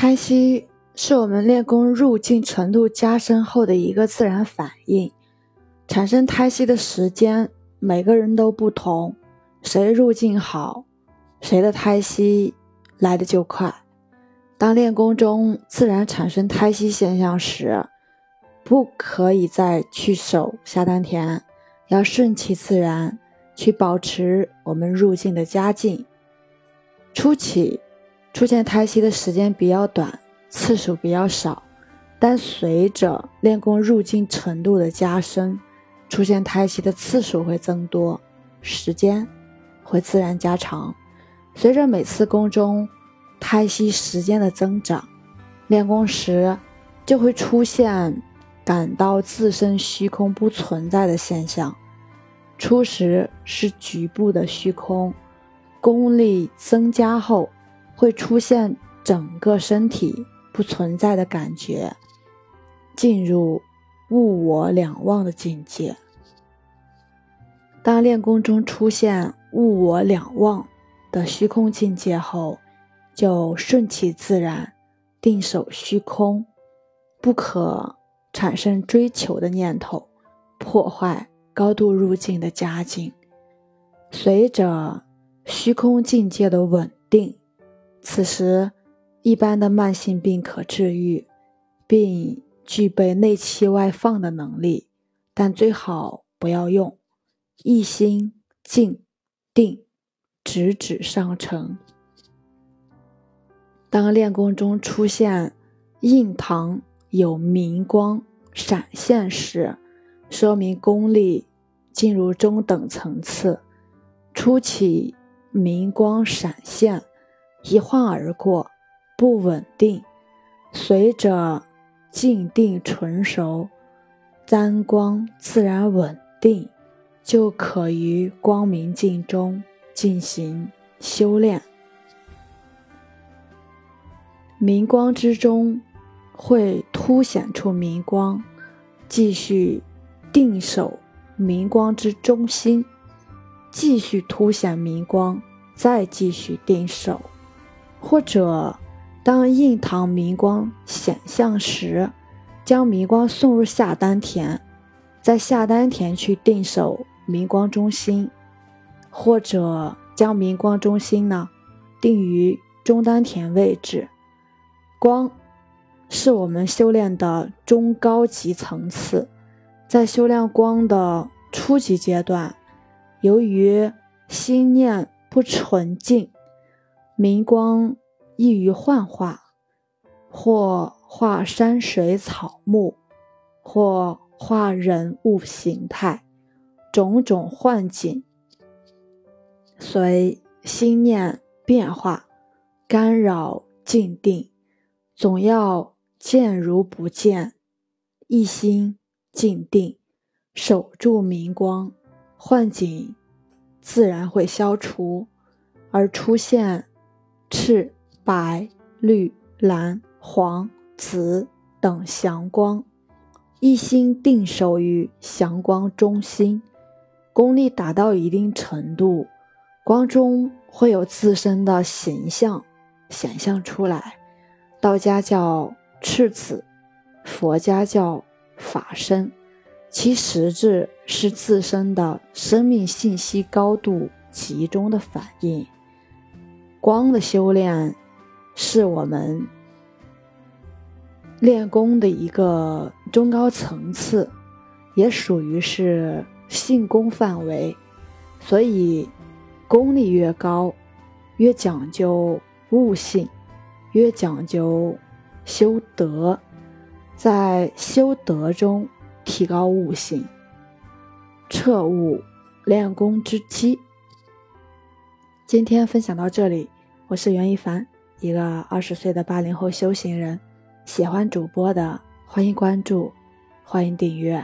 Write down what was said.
胎息是我们练功入境程度加深后的一个自然反应。产生胎息的时间，每个人都不同，谁入境好，谁的胎息来的就快。当练功中自然产生胎息现象时，不可以再去守下丹田，要顺其自然去保持我们入境的佳境。初期出现胎息的时间比较短，次数比较少，但随着练功入境程度的加深。出现胎息的次数会增多，时间会自然加长。随着每次宫中胎息时间的增长，练功时就会出现感到自身虚空不存在的现象。初时是局部的虚空，功力增加后会出现整个身体不存在的感觉，进入。物我两忘的境界。当练功中出现物我两忘的虚空境界后，就顺其自然，定守虚空，不可产生追求的念头，破坏高度入境的佳境。随着虚空境界的稳定，此时一般的慢性病可治愈，并。具备内气外放的能力，但最好不要用一心静定，直指上乘。当练功中出现印堂有明光闪现时，说明功力进入中等层次。初起明光闪现，一晃而过，不稳定，随着。静定纯熟，沾光自然稳定，就可于光明镜中进行修炼。明光之中会凸显出明光，继续定守明光之中心，继续凸显明光，再继续定守，或者。当印堂明光显象时，将明光送入下丹田，在下丹田去定守明光中心，或者将明光中心呢定于中丹田位置。光是我们修炼的中高级层次，在修炼光的初级阶段，由于心念不纯净，明光。易于幻化，或画山水草木，或画人物形态，种种幻景，随心念变化，干扰静定，总要见如不见，一心静定，守住明光，幻景自然会消除，而出现赤。白、绿、蓝、黄、紫等祥光，一心定守于祥光中心，功力达到一定程度，光中会有自身的形象显现出来。道家叫赤子，佛家叫法身，其实质是自身的生命信息高度集中的反应。光的修炼。是我们练功的一个中高层次，也属于是性功范围，所以功力越高，越讲究悟性，越讲究修德，在修德中提高悟性，彻悟练功之基。今天分享到这里，我是袁一凡。一个二十岁的八零后修行人，喜欢主播的欢迎关注，欢迎订阅。